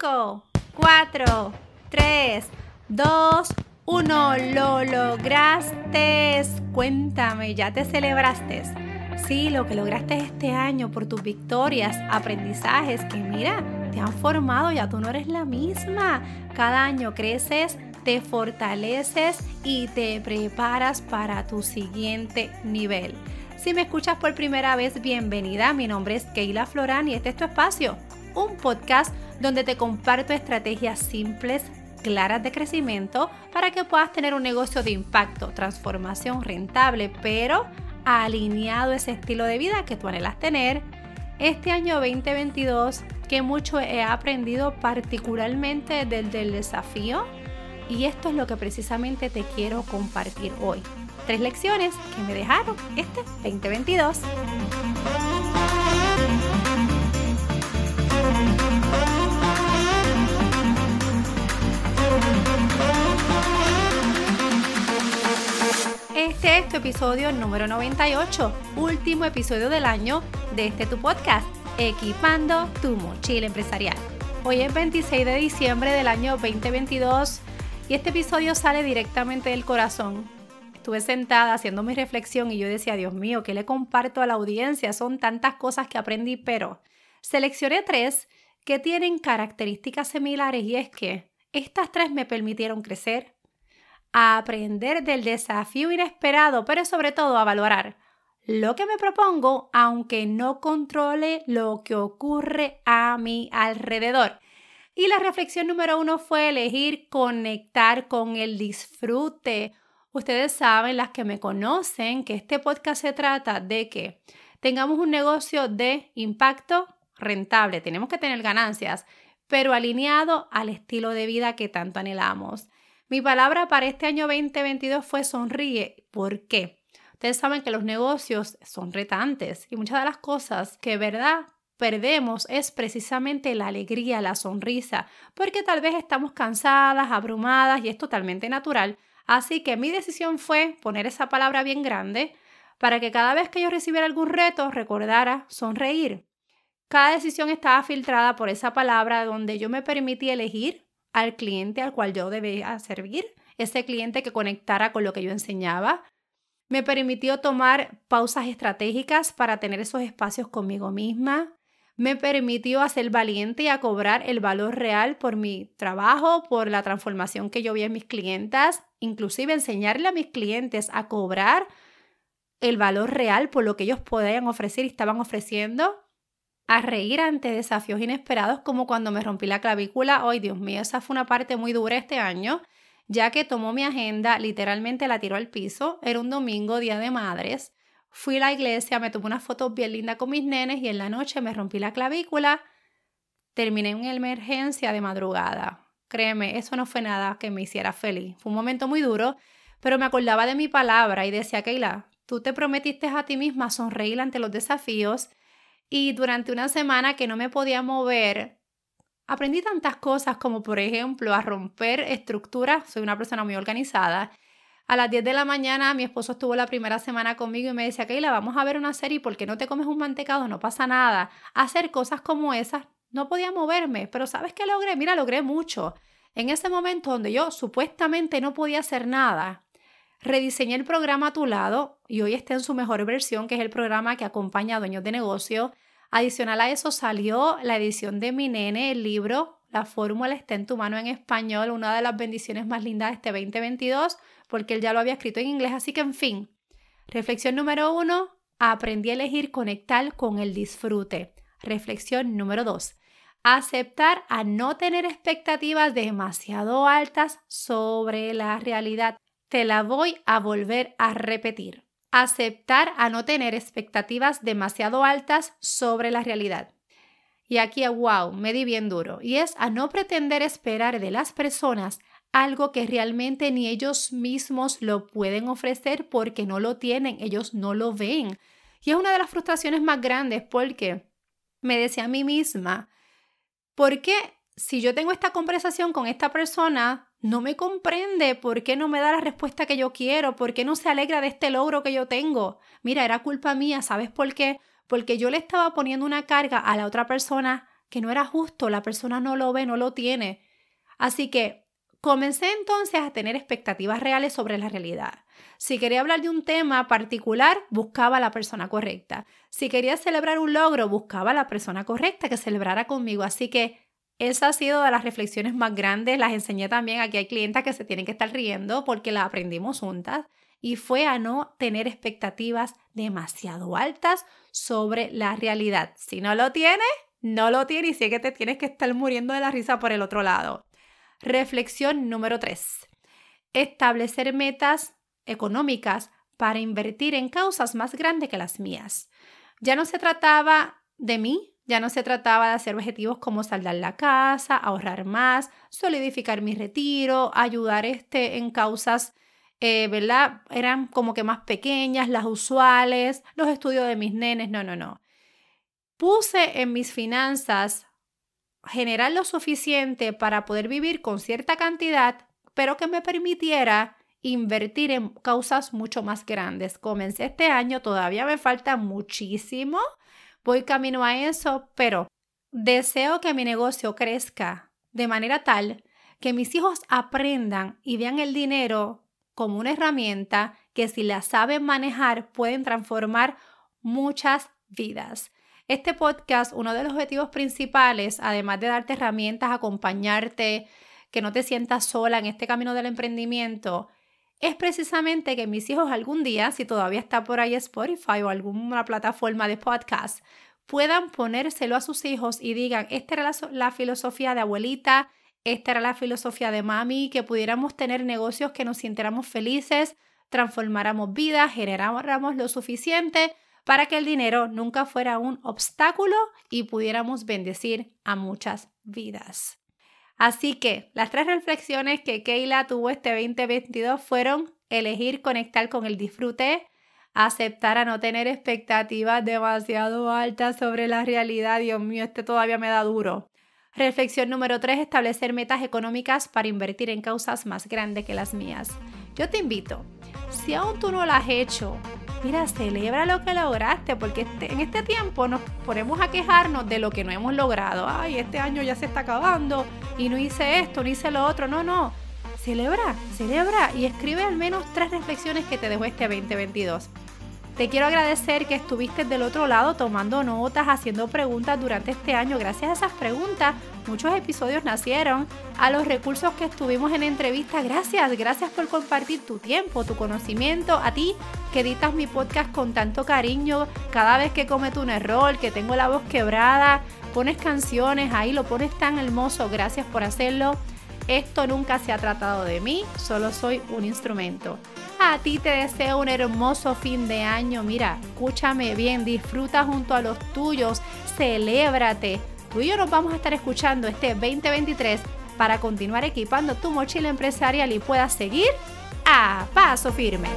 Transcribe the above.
5, 4, 3, 2, 1. Lo lograste. Cuéntame, ¿ya te celebraste? Sí, lo que lograste este año por tus victorias, aprendizajes que mira, te han formado, ya tú no eres la misma. Cada año creces, te fortaleces y te preparas para tu siguiente nivel. Si me escuchas por primera vez, bienvenida. Mi nombre es Keila Florán y este es tu espacio, un podcast donde te comparto estrategias simples, claras de crecimiento para que puedas tener un negocio de impacto, transformación rentable, pero alineado ese estilo de vida que tú anhelas tener. Este año 2022 que mucho he aprendido particularmente del, del desafío y esto es lo que precisamente te quiero compartir hoy. Tres lecciones que me dejaron este 2022. Este es tu episodio número 98, último episodio del año de este tu podcast, Equipando tu mochila empresarial. Hoy es 26 de diciembre del año 2022 y este episodio sale directamente del corazón. Estuve sentada haciendo mi reflexión y yo decía, Dios mío, ¿qué le comparto a la audiencia? Son tantas cosas que aprendí, pero seleccioné tres que tienen características similares y es que estas tres me permitieron crecer, a aprender del desafío inesperado, pero sobre todo a valorar lo que me propongo, aunque no controle lo que ocurre a mi alrededor. Y la reflexión número uno fue elegir conectar con el disfrute. Ustedes saben, las que me conocen, que este podcast se trata de que tengamos un negocio de impacto rentable. Tenemos que tener ganancias, pero alineado al estilo de vida que tanto anhelamos. Mi palabra para este año 2022 fue sonríe. ¿Por qué? Ustedes saben que los negocios son retantes y muchas de las cosas que, verdad, perdemos es precisamente la alegría, la sonrisa, porque tal vez estamos cansadas, abrumadas y es totalmente natural. Así que mi decisión fue poner esa palabra bien grande para que cada vez que yo recibiera algún reto recordara sonreír. Cada decisión estaba filtrada por esa palabra donde yo me permití elegir al cliente al cual yo debía servir, ese cliente que conectara con lo que yo enseñaba. Me permitió tomar pausas estratégicas para tener esos espacios conmigo misma. Me permitió hacer valiente y a cobrar el valor real por mi trabajo, por la transformación que yo vi en mis clientas, inclusive enseñarle a mis clientes a cobrar el valor real por lo que ellos podían ofrecer y estaban ofreciendo a reír ante desafíos inesperados como cuando me rompí la clavícula. Ay, Dios mío, esa fue una parte muy dura este año, ya que tomó mi agenda, literalmente la tiró al piso. Era un domingo, día de madres. Fui a la iglesia, me tomé unas fotos bien lindas con mis nenes y en la noche me rompí la clavícula. Terminé en emergencia de madrugada. Créeme, eso no fue nada que me hiciera feliz. Fue un momento muy duro, pero me acordaba de mi palabra y decía, Keila, tú te prometiste a ti misma sonreír ante los desafíos y durante una semana que no me podía mover, aprendí tantas cosas como por ejemplo a romper estructuras. Soy una persona muy organizada. A las 10 de la mañana mi esposo estuvo la primera semana conmigo y me decía, Keila, vamos a ver una serie porque no te comes un mantecado, no pasa nada. Hacer cosas como esas, no podía moverme, pero ¿sabes qué logré? Mira, logré mucho. En ese momento donde yo supuestamente no podía hacer nada, Rediseñé el programa a tu lado y hoy está en su mejor versión, que es el programa que acompaña a dueños de negocio. Adicional a eso salió la edición de mi nene, el libro La fórmula está en tu mano en español, una de las bendiciones más lindas de este 2022, porque él ya lo había escrito en inglés. Así que, en fin, reflexión número uno, aprendí a elegir conectar con el disfrute. Reflexión número dos, aceptar a no tener expectativas demasiado altas sobre la realidad. Te la voy a volver a repetir. Aceptar a no tener expectativas demasiado altas sobre la realidad. Y aquí, wow, me di bien duro. Y es a no pretender esperar de las personas algo que realmente ni ellos mismos lo pueden ofrecer porque no lo tienen, ellos no lo ven. Y es una de las frustraciones más grandes porque me decía a mí misma, ¿por qué si yo tengo esta conversación con esta persona, no me comprende, ¿por qué no me da la respuesta que yo quiero? ¿Por qué no se alegra de este logro que yo tengo? Mira, era culpa mía, ¿sabes por qué? Porque yo le estaba poniendo una carga a la otra persona que no era justo, la persona no lo ve, no lo tiene. Así que comencé entonces a tener expectativas reales sobre la realidad. Si quería hablar de un tema particular, buscaba a la persona correcta. Si quería celebrar un logro, buscaba a la persona correcta que celebrara conmigo. Así que esa ha sido de las reflexiones más grandes. Las enseñé también. Aquí hay clientes que se tienen que estar riendo porque las aprendimos juntas. Y fue a no tener expectativas demasiado altas sobre la realidad. Si no lo tienes, no lo tienes y sé que te tienes que estar muriendo de la risa por el otro lado. Reflexión número 3. Establecer metas económicas para invertir en causas más grandes que las mías. Ya no se trataba de mí, ya no se trataba de hacer objetivos como saldar la casa, ahorrar más, solidificar mi retiro, ayudar este, en causas, eh, ¿verdad? Eran como que más pequeñas, las usuales, los estudios de mis nenes, no, no, no. Puse en mis finanzas generar lo suficiente para poder vivir con cierta cantidad, pero que me permitiera invertir en causas mucho más grandes. Comencé este año, todavía me falta muchísimo, voy camino a eso, pero deseo que mi negocio crezca de manera tal que mis hijos aprendan y vean el dinero como una herramienta que si la saben manejar pueden transformar muchas vidas. Este podcast, uno de los objetivos principales, además de darte herramientas, acompañarte, que no te sientas sola en este camino del emprendimiento, es precisamente que mis hijos algún día, si todavía está por ahí Spotify o alguna plataforma de podcast, puedan ponérselo a sus hijos y digan, esta era la, filosofía de abuelita, esta era la filosofía de mami, que pudiéramos tener negocios que nos sintiéramos felices, transformáramos vidas, generáramos lo suficiente para que el dinero nunca fuera un obstáculo y pudiéramos bendecir a muchas vidas. Así que las tres reflexiones que Keila tuvo este 2022 fueron elegir conectar con el disfrute, aceptar a no tener expectativas demasiado altas sobre la realidad. Dios mío, este todavía me da duro. Reflexión número tres, establecer metas económicas para invertir en causas más grandes que las mías. Yo te invito, si aún tú no lo has hecho, mira, celebra lo que lograste, porque este, en este tiempo nos ponemos a quejarnos de lo que no hemos logrado. Ay, este año ya se está acabando y no hice esto, no hice lo otro. No, no. Celebra, celebra y escribe al menos tres reflexiones que te dejó este 2022. Te quiero agradecer que estuviste del otro lado tomando notas, haciendo preguntas durante este año. Gracias a esas preguntas, muchos episodios nacieron. A los recursos que estuvimos en entrevista, gracias. Gracias por compartir tu tiempo, tu conocimiento. A ti que editas mi podcast con tanto cariño. Cada vez que cometo un error, que tengo la voz quebrada, pones canciones ahí, lo pones tan hermoso. Gracias por hacerlo. Esto nunca se ha tratado de mí, solo soy un instrumento. A ti te deseo un hermoso fin de año. Mira, escúchame bien, disfruta junto a los tuyos, celébrate. Tú y yo nos vamos a estar escuchando este 2023 para continuar equipando tu mochila empresarial y puedas seguir a paso firme.